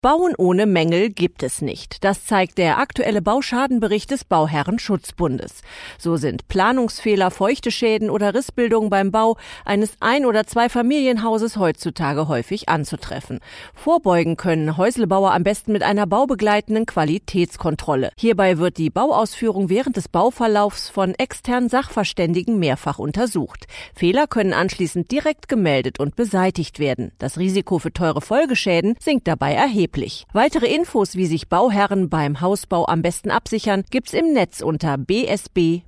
Bauen ohne Mängel gibt es nicht. Das zeigt der aktuelle Bauschadenbericht des Bauherrenschutzbundes. So sind Planungsfehler, feuchte Schäden oder Rissbildungen beim Bau eines Ein- oder Zweifamilienhauses heutzutage häufig anzutreffen. Vorbeugen können Häuslebauer am besten mit einer baubegleitenden Qualitätskontrolle. Hierbei wird die Bauausführung während des Bauverlaufs von externen Sachverständigen mehrfach untersucht. Fehler können anschließend direkt gemeldet und beseitigt werden. Das Risiko für teure Folgeschäden sinkt dabei erheblich erheblich. Weitere Infos, wie sich Bauherren beim Hausbau am besten absichern, gibt's im Netz unter bsb-ev.de.